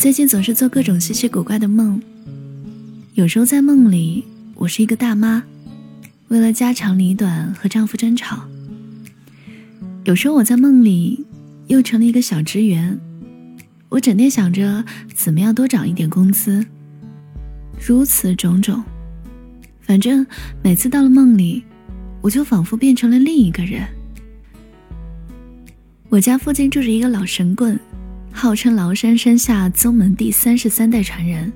最近总是做各种稀奇古怪的梦，有时候在梦里，我是一个大妈，为了家长里短和丈夫争吵；有时候我在梦里又成了一个小职员，我整天想着怎么样多涨一点工资。如此种种，反正每次到了梦里，我就仿佛变成了另一个人。我家附近住着一个老神棍。号称崂山山下宗门第三十三代传人，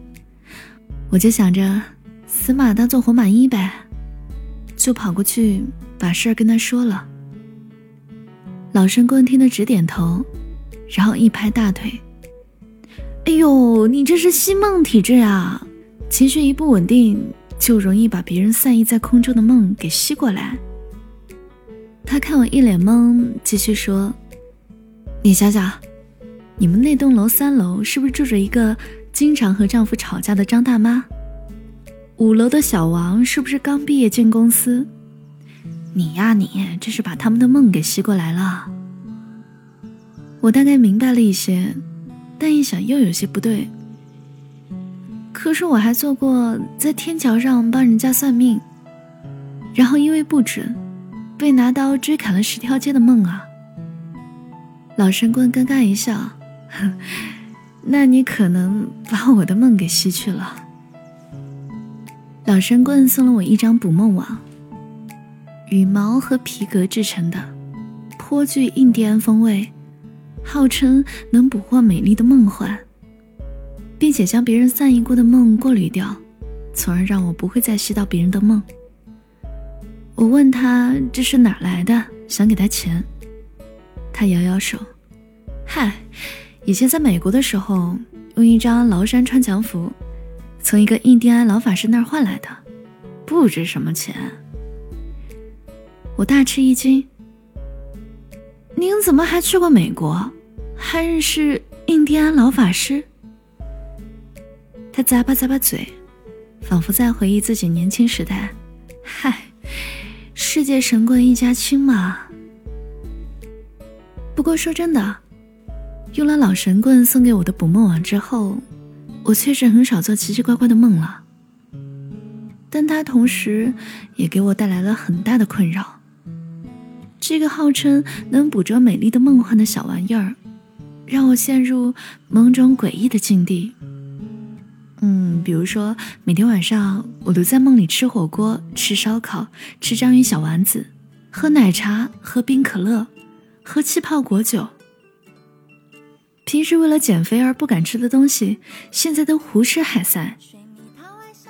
我就想着死马当做活马医呗，就跑过去把事儿跟他说了。老神棍听得直点头，然后一拍大腿：“哎呦，你这是吸梦体质啊！情绪一不稳定，就容易把别人散逸在空中的梦给吸过来。”他看我一脸懵，继续说：“你想想。”你们那栋楼三楼是不是住着一个经常和丈夫吵架的张大妈？五楼的小王是不是刚毕业进公司？你呀，你这是把他们的梦给吸过来了。我大概明白了一些，但一想又有些不对。可是我还做过在天桥上帮人家算命，然后因为不准，被拿刀追砍了十条街的梦啊！老神棍尴尬一笑。那你可能把我的梦给吸去了。老神棍送了我一张捕梦网，羽毛和皮革制成的，颇具印第安风味，号称能捕获美丽的梦幻，并且将别人散逸过的梦过滤掉，从而让我不会再吸到别人的梦。我问他这是哪来的，想给他钱，他摇摇手，嗨。以前在美国的时候，用一张崂山穿墙符，从一个印第安老法师那儿换来的，不值什么钱。我大吃一惊。您怎么还去过美国，还认识印第安老法师？他咂巴咂巴嘴，仿佛在回忆自己年轻时代。嗨，世界神棍一家亲嘛。不过说真的。用了老神棍送给我的捕梦网之后，我确实很少做奇奇怪怪的梦了。但它同时也给我带来了很大的困扰。这个号称能捕捉美丽的梦幻的小玩意儿，让我陷入某种诡异的境地。嗯，比如说每天晚上我都在梦里吃火锅、吃烧烤、吃章鱼小丸子、喝奶茶、喝冰可乐、喝气泡果酒。平时为了减肥而不敢吃的东西，现在都胡吃海塞。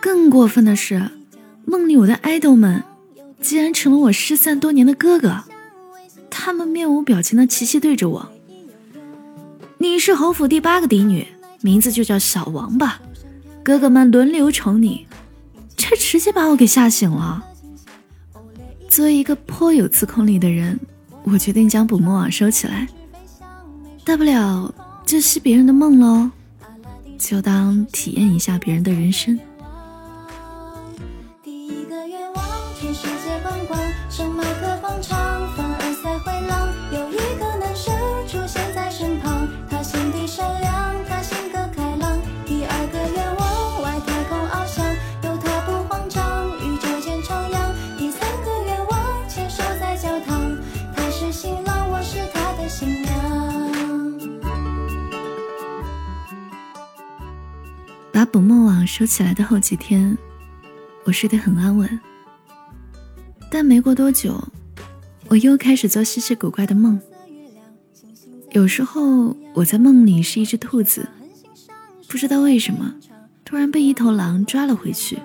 更过分的是，梦里我的爱豆们竟然成了我失散多年的哥哥，他们面无表情的齐齐对着我：“你是侯府第八个嫡女，名字就叫小王吧？哥哥们轮流宠你。”这直接把我给吓醒了。作为一个颇有自控力的人，我决定将捕梦网收起来，大不了。这是别人的梦喽，就当体验一下别人的人生。收起来的后几天，我睡得很安稳。但没过多久，我又开始做稀奇古怪的梦。有时候我在梦里是一只兔子，不知道为什么，突然被一头狼抓了回去。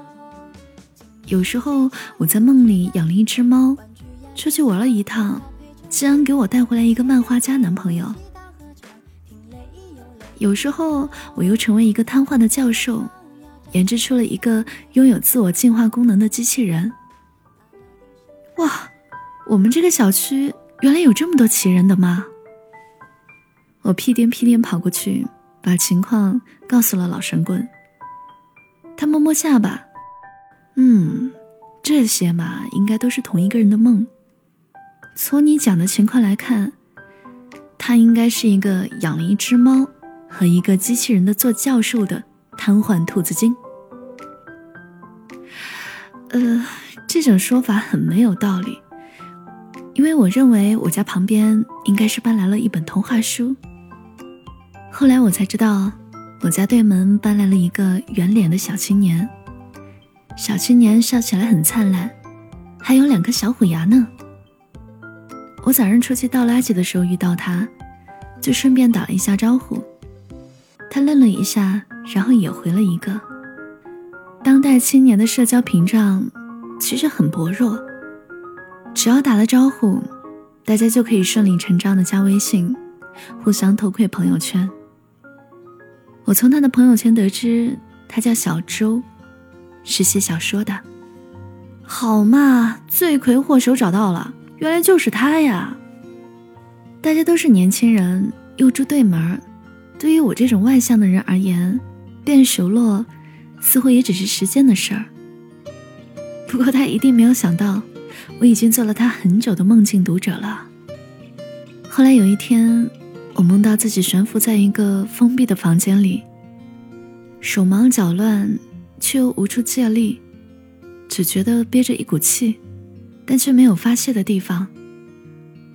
有时候我在梦里养了一只猫，出去玩了一趟，竟然给我带回来一个漫画家男朋友。有时候，我又成为一个瘫痪的教授，研制出了一个拥有自我进化功能的机器人。哇，我们这个小区原来有这么多奇人的吗？我屁颠屁颠跑过去，把情况告诉了老神棍。他摸摸下巴，嗯，这些嘛，应该都是同一个人的梦。从你讲的情况来看，他应该是一个养了一只猫。和一个机器人的做教授的瘫痪兔子精。呃，这种说法很没有道理，因为我认为我家旁边应该是搬来了一本童话书。后来我才知道，我家对门搬来了一个圆脸的小青年，小青年笑起来很灿烂，还有两颗小虎牙呢。我早上出去倒垃圾的时候遇到他，就顺便打了一下招呼。他愣了一下，然后也回了一个。当代青年的社交屏障其实很薄弱，只要打了招呼，大家就可以顺理成章的加微信，互相偷窥朋友圈。我从他的朋友圈得知，他叫小周，是写小说的。好嘛，罪魁祸首找到了，原来就是他呀！大家都是年轻人，又住对门对于我这种外向的人而言，变熟络。似乎也只是时间的事儿。不过他一定没有想到，我已经做了他很久的梦境读者了。后来有一天，我梦到自己悬浮在一个封闭的房间里，手忙脚乱，却又无处借力，只觉得憋着一股气，但却没有发泄的地方。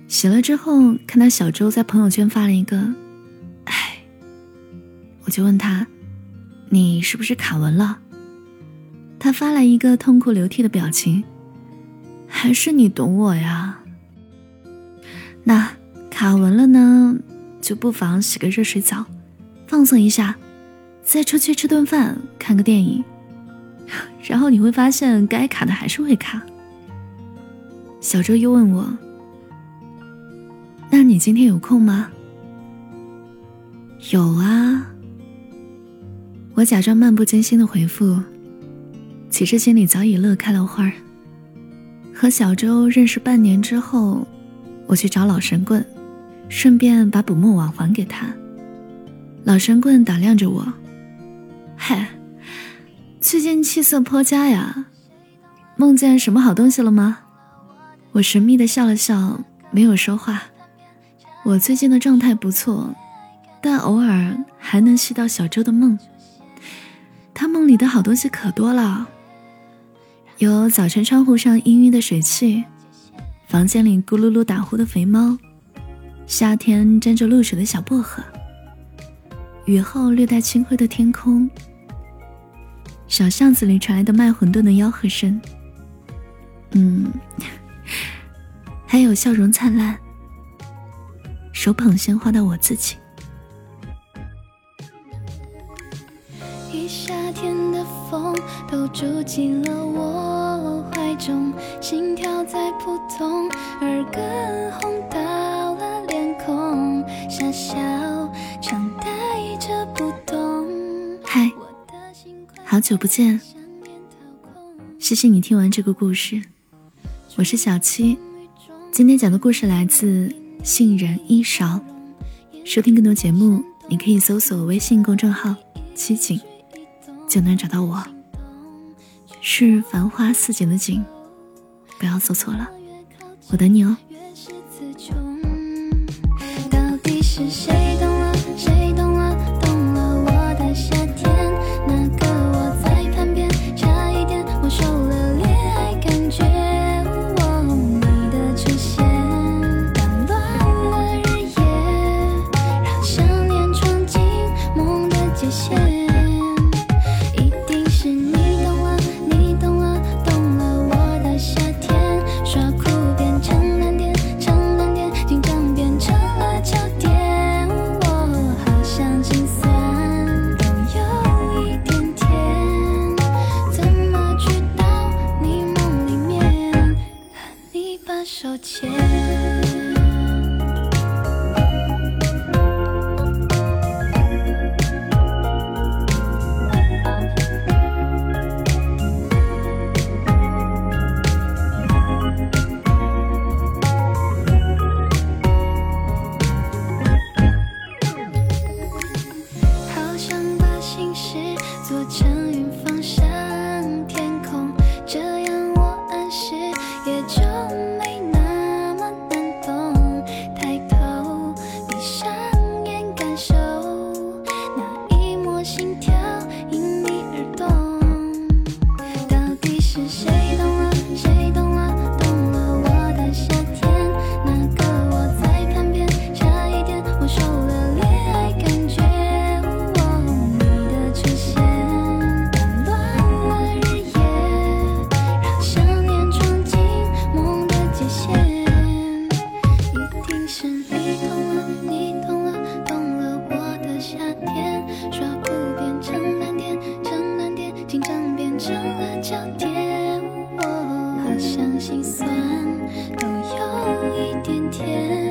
醒了之后，看到小周在朋友圈发了一个“唉”，我就问他。你是不是卡文了？他发来一个痛哭流涕的表情。还是你懂我呀？那卡文了呢，就不妨洗个热水澡，放松一下，再出去吃顿饭，看个电影，然后你会发现该卡的还是会卡。小周又问我：“那你今天有空吗？”有啊。我假装漫不经心的回复，其实心里早已乐开了花儿。和小周认识半年之后，我去找老神棍，顺便把捕梦网还给他。老神棍打量着我，嗨，最近气色颇佳呀，梦见什么好东西了吗？我神秘的笑了笑，没有说话。我最近的状态不错，但偶尔还能吸到小周的梦。他梦里的好东西可多了，有早晨窗户上氤氲的水汽，房间里咕噜噜打呼的肥猫，夏天沾着露水的小薄荷，雨后略带清灰的天空，小巷子里传来的卖馄饨的吆喝声，嗯，还有笑容灿烂，手捧鲜花的我自己。天的风都住进了我怀中，心跳在扑通，耳根红到了脸孔，傻笑常带着不懂。嗨，好久不见，谢谢你听完这个故事，我是小七，今天讲的故事来自杏仁一勺。收听更多节目，你可以搜索微信公众号“七景”，就能找到我。是繁花似锦的锦，不要做错了，我等你哦。到底是谁紧张变成了焦点，我好像心酸都有一点甜。